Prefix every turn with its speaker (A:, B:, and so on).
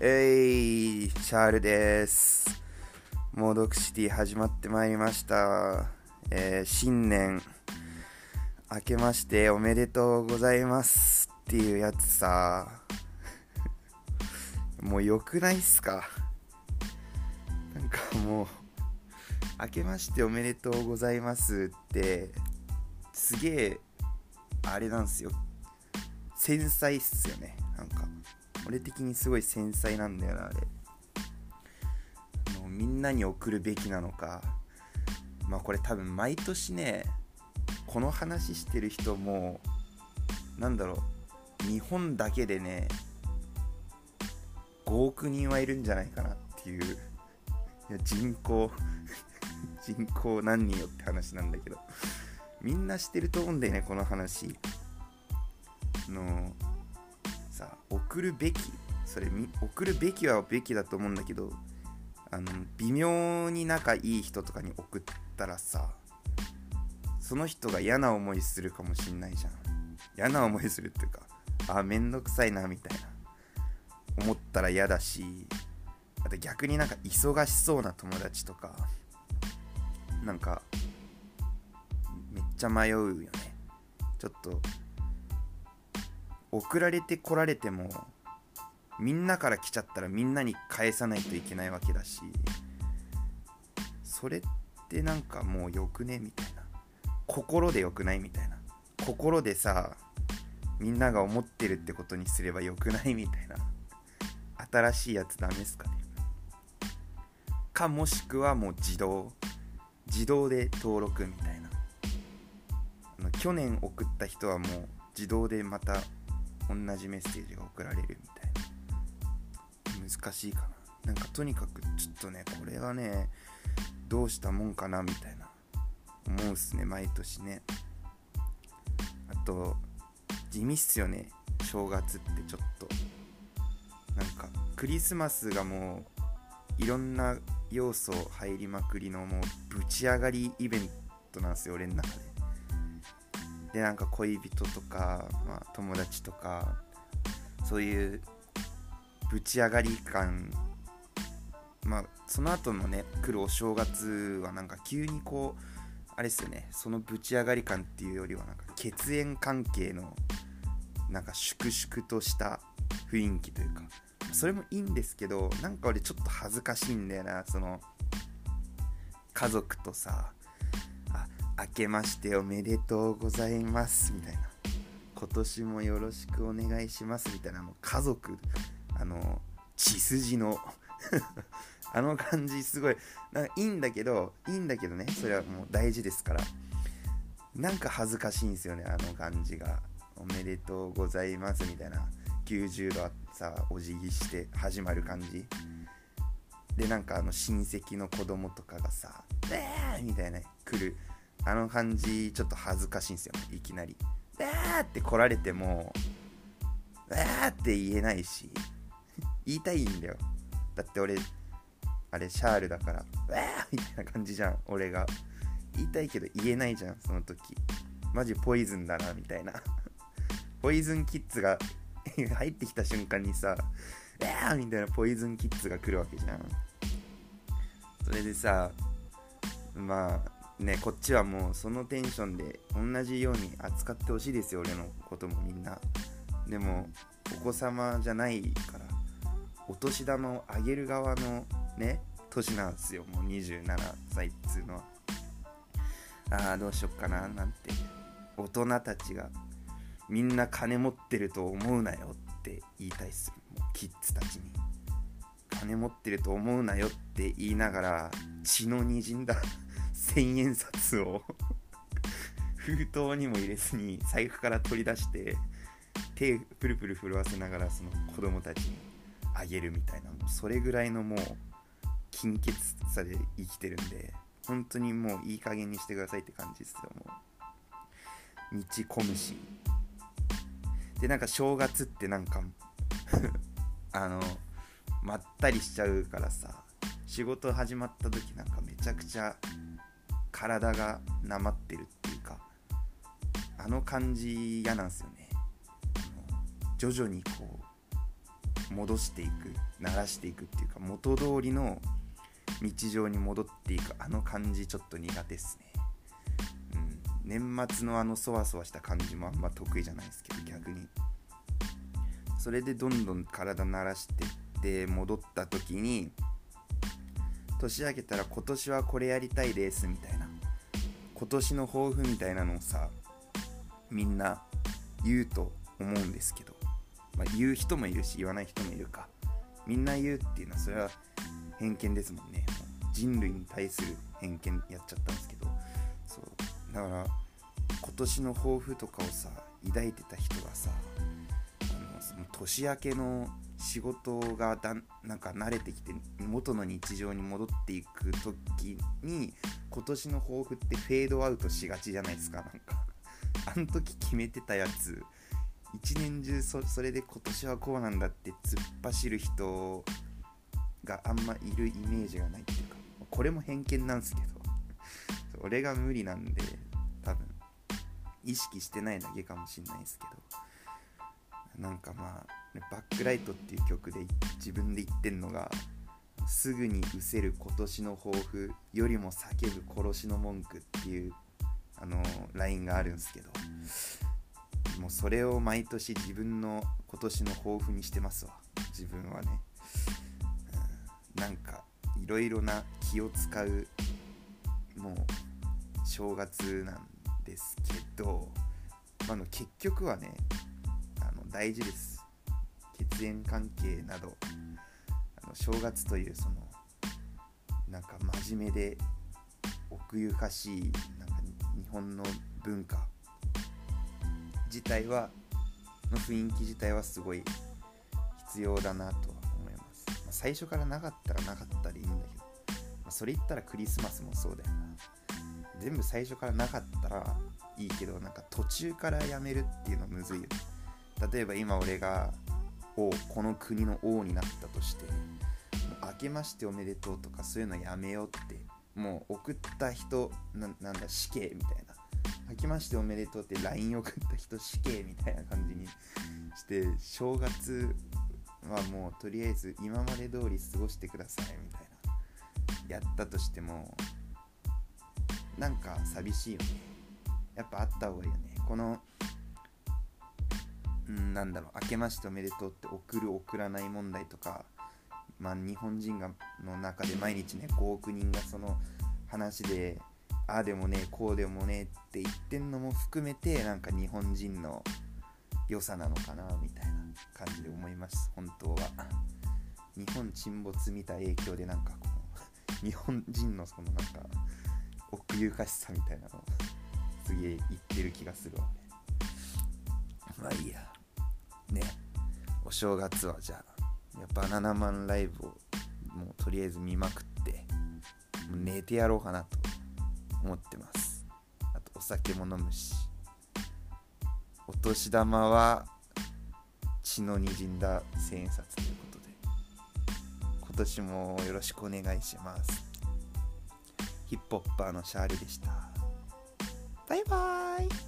A: えい、シャールです。モードクシティ始まってまいりました。えー新年、明けましておめでとうございますっていうやつさ、もう良くないっすか？なんかもう、明けましておめでとうございますって、すげえ、あれなんすよ。繊細っすよね。なんか。俺的にすごい繊細なんだよなあれ。あのみんなに送るべきなのか。まあこれ多分毎年ねこの話してる人もなんだろう日本だけでね5億人はいるんじゃないかなっていう。いや人口 人口何人よって話なんだけど。みんなしてると思うんだよねこの話。の送るべきそれ送るべきはべきだと思うんだけどあの微妙に仲いい人とかに送ったらさその人が嫌な思いするかもしんないじゃん。嫌な思いするっていうかあめんどくさいなみたいな。思ったら嫌だしあと逆になんか忙しそうな友達とかなんかめっちゃ迷うよね。ちょっと送られてこられてもみんなから来ちゃったらみんなに返さないといけないわけだしそれってなんかもうよくねみたいな。心でよくないみたいな。心でさみんなが思ってるってことにすればよくないみたいな。新しいやつダメっすかね。かもしくはもう自動。自動で登録みたいな。去年送った人はもう自動でまた同じメッセージが送られるみたいな。難しいかな。なんかとにかくちょっとねこれはねどうしたもんかなみたいな思うっすね毎年ね。あと地味っすよね。正月ってちょっと。なんかクリスマスがもういろんな要素入りまくりのもうぶち上がりイベントなんですよ俺の中で。でなんか恋人とか、まあ、友達とかそういうぶち上がり感まあその後のね来るお正月はなんか急にこうあれですよねそのぶち上がり感っていうよりはなんか血縁関係のなんか粛々とした雰囲気というかそれもいいんですけどなんか俺ちょっと恥ずかしいんだよなその家族とさ明けましておめでとうございます。みたいな。今年もよろしくお願いします。みたいな。あの家族。あの血筋の。あの感じすごい。なんかいいんだけどいいんだけどね。それはもう大事ですから。なんか恥ずかしいんですよね。あの感じが。おめでとうございます。みたいな。90度さお辞儀して始まる感じ。でなんかあの親戚の子供とかがさ「えー!」みたいな。来る。あの感じちょっと恥ずかしいんですよいきなり「えー!」って来られても「えー!」って言えないし言いたいんだよだって俺あれシャールだから「えー!」みたいな感じじゃん俺が言いたいけど言えないじゃんその時マジポイズンだなみたいなポイズンキッズが入ってきた瞬間にさ「えー!」みたいなポイズンキッズが来るわけじゃんそれでさまあねこっちはもうそのテンションで同じように扱ってほしいですよ俺のこともみんな。でもお子様じゃないからお年玉をあげる側のね年なんですよもう27歳っつうのは。ああどうしよっかななんて。大人たちがみんな金持ってると思うなよって言いたいっす。もうキッズたちに。金持ってると思うなよって言いながら血のにじんだ千円札を 封筒にも入れずに財布から取り出して手プルプル震わせながらその子供たちにあげるみたいなもうそれぐらいのもう金欠さで生きてるんで本当にもういい加減にしてくださいって感じですよもう。道込むしでなんか正月ってなんか あのまったりしちゃうからさ仕事始まった時なんかめちゃくちゃ体がなまってるっていうかあの感じ嫌なんすよね。徐々にこう戻していく鳴らしていくっていうか元通りの日常に戻っていくあの感じちょっと苦手ですね、うん、年末のあのそわそわした感じもあんま得意じゃないですけど逆に。それでどんどん体慣らしてって戻った時に年明けたら今年はこれやりたいですみたいな今年の抱負みたいなのをさみんな言うと思うんですけど、まあ、言う人もいるし言わない人もいるか。みんな言うっていうのはそれは偏見ですもんね。人類に対する偏見やっちゃったんですけど。そう。だから今年の抱負とかをさ抱いてた人がさあのその年明けの仕事がだなんか慣れてきて元の日常に戻っていく時に今年の抱負ってフェードアウトしがちじゃないですかなんか。あの時決めてたやつ。一年中そそれで今年はこうなんだって突っ走る人があんまいるイメージがないっていうかこれも偏見なんですけど。俺が無理なんで多分意識してないだけかもしんないですけど。なんかまあバックライトっていう曲で自分で言ってんのがすぐに失せる今年の抱負よりも叫ぶ殺しの文句っていうあのラインがあるんですけどもうそれを毎年自分の今年の抱負にしてますわ。自分はね、うん、なんかいろいろな気を使うもう正月なんですけど、まあ、の結局はねあの大事です。縁関係などあの正月というそのなんか真面目で奥ゆかしいなんか日本の文化自体はの雰囲気自体はすごい必要だなとは思います、まあ、最初からなかったらなかったでいいんだけど、まあ、それ言ったらクリスマスもそうだよな。全部最初からなかったらいいけどなんか途中からやめるっていうのむずいよ。ね例えば今俺が王この国の王になったとしてもう明けましておめでとうとかそういうのやめようってもう送った人なんだ死刑みたいな。明けましておめでとうって LINE 送った人死刑みたいな感じにして正月はもうとりあえず今まで通り過ごしてくださいみたいな。やったとしてもなんか寂しいよね。やっぱあった方がいいよね。このんなんだろう明けましておめでとうって送る送らない問題とかまあ日本人がの中で毎日ね5億人がその話でああでもねこうでもねって言ってんのも含めてなんか日本人の良さなのかなみたいな感じで思います。本当は。日本沈没見た影響でなんかこの日本人のそのなんか奥ゆかしさみたいなのすげえ言ってる気がするわまあいいや。ね。お正月はじゃあバナナマンライブをもうとりあえず見まくってもう寝てやろうかなと思ってます。あとお酒も飲むし。お年玉は血のにじんだ千円札ということで。今年もよろしくお願いします。ヒップホッパーのシャーリでした。バイバーイ。